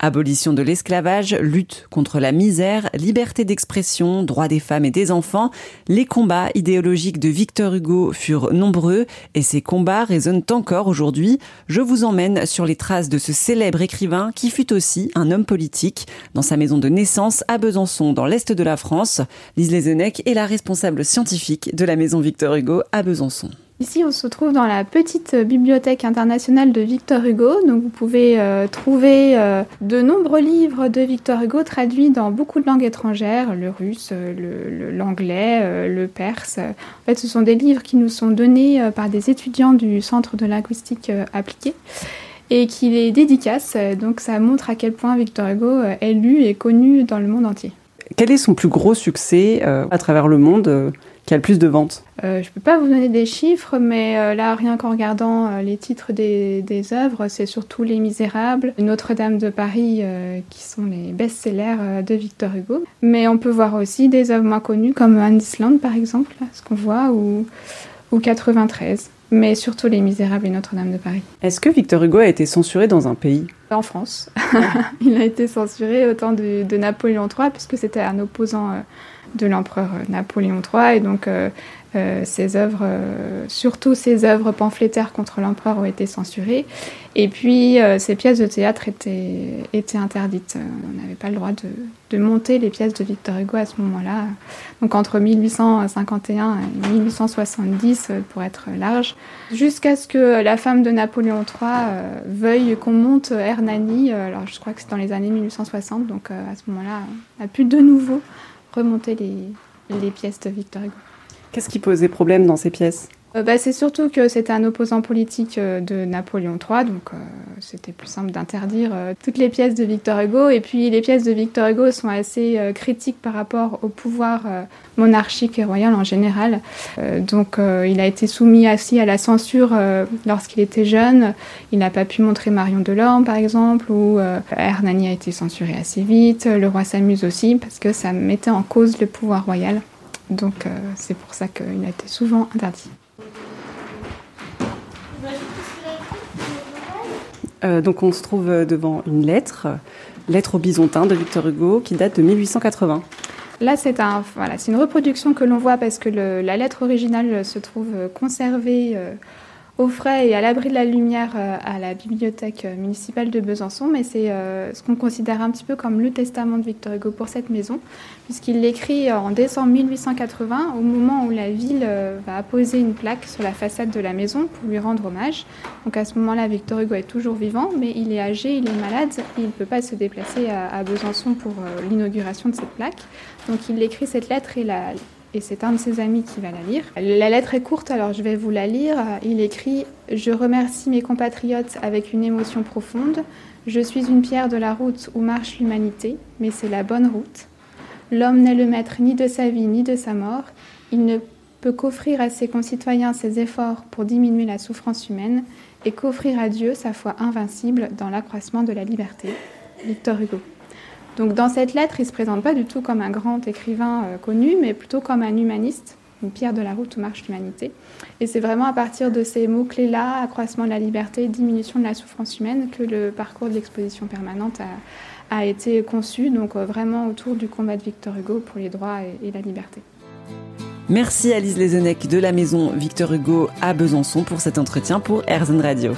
Abolition de l'esclavage, lutte contre la misère, liberté d'expression, droits des femmes et des enfants, les combats idéologiques de Victor Hugo furent nombreux et ces combats résonnent encore aujourd'hui. Je vous emmène sur les traces de ce célèbre écrivain qui fut aussi un homme politique. Dans sa maison de naissance à Besançon, dans l'est de la France, Lise Lezenec est la responsable scientifique de la maison Victor Hugo à Besançon. Ici, on se trouve dans la petite bibliothèque internationale de Victor Hugo. Donc, vous pouvez euh, trouver euh, de nombreux livres de Victor Hugo traduits dans beaucoup de langues étrangères, le russe, l'anglais, le, perse. En fait, ce sont des livres qui nous sont donnés euh, par des étudiants du Centre de linguistique appliquée et qui les dédicacent. Donc, ça montre à quel point Victor Hugo est lu et connu dans le monde entier. Quel est son plus gros succès à travers le monde qui a le plus de ventes euh, Je ne peux pas vous donner des chiffres, mais euh, là, rien qu'en regardant euh, les titres des, des œuvres, c'est surtout Les Misérables, Notre-Dame de Paris, qui sont les best-sellers de Victor Hugo. Mais on peut voir aussi des œuvres moins connues, comme Anne Island, par exemple, ce qu'on voit, ou, ou 93 mais surtout Les Misérables et Notre-Dame de Paris. Est-ce que Victor Hugo a été censuré dans un pays? En France. il a été censuré au temps de, de Napoléon III, puisque c'était un opposant de l'empereur Napoléon III. Et donc, euh, euh, ses œuvres, euh, surtout ses œuvres pamphlétaires contre l'empereur, ont été censurées. Et puis, ses pièces de théâtre étaient, étaient interdites. on n'avait pas le droit de, de, monter les pièces de Victor Hugo à ce moment-là. Donc, entre 1851 et 1870, pour être large, jusqu'à ce que la femme de Napoléon III veuille qu'on monte Hernani. alors, je crois que c'est dans les années 1860. Donc, à ce moment-là, on n'a plus de nouveau remonter les, pièces de Victor Hugo. Qu'est-ce qui posait problème dans ces pièces? Bah, C'est surtout que c'était un opposant politique euh, de Napoléon III, donc euh, c'était plus simple d'interdire toutes les pièces de Victor Hugo. Et puis les pièces de Victor Hugo sont assez critiques par rapport au pouvoir monarchique et royal en général. donc il a été soumis aussi à la censure lorsqu'il était jeune. Il n'a pas pu montrer Marion Delorme par exemple, ou Hernani a été censuré assez vite. Le roi s'amuse aussi parce que ça mettait en cause le pouvoir royal. Donc c'est pour ça qu'il a été souvent interdit. Euh, donc on se trouve euh, devant une lettre, lettre au Bisontin de Victor Hugo, qui date de 1880. Là, c'est une reproduction que l'on voit parce que la lettre originale se trouve conservée euh, au frais et à l'abri de la lumière euh, à la bibliothèque euh, municipale de Besançon, mais c'est euh, ce qu'on considère un petit peu comme le testament de Victor Hugo pour cette maison, puisqu'il l'écrit en décembre 1880, au moment où la ville va apposer une plaque sur la façade de la maison pour lui rendre hommage. Donc à ce moment-là, Victor Hugo est toujours vivant, mais il est âgé, il est malade, il ne peut pas se déplacer à Besançon pour l'inauguration de cette plaque. Donc il écrit cette lettre et la, et c'est un de ses amis qui va la lire. La lettre est courte, alors je vais vous la lire. Il écrit Je remercie mes compatriotes avec une émotion profonde. Je suis une pierre de la route où marche l'humanité, mais c'est la bonne route. L'homme n'est le maître ni de sa vie ni de sa mort. Il ne peut qu'offrir à ses concitoyens ses efforts pour diminuer la souffrance humaine et qu'offrir à Dieu sa foi invincible dans l'accroissement de la liberté. Victor Hugo. Donc dans cette lettre, il ne se présente pas du tout comme un grand écrivain euh, connu, mais plutôt comme un humaniste, une pierre de la route où marche l'humanité. Et c'est vraiment à partir de ces mots-clés-là, accroissement de la liberté, diminution de la souffrance humaine, que le parcours de l'exposition permanente a, été conçu, donc euh, vraiment autour du combat de Victor Hugo pour les droits et, la liberté. Merci Alice Lezenec de la maison Victor Hugo à Besançon pour cet entretien pour Erzen Radio.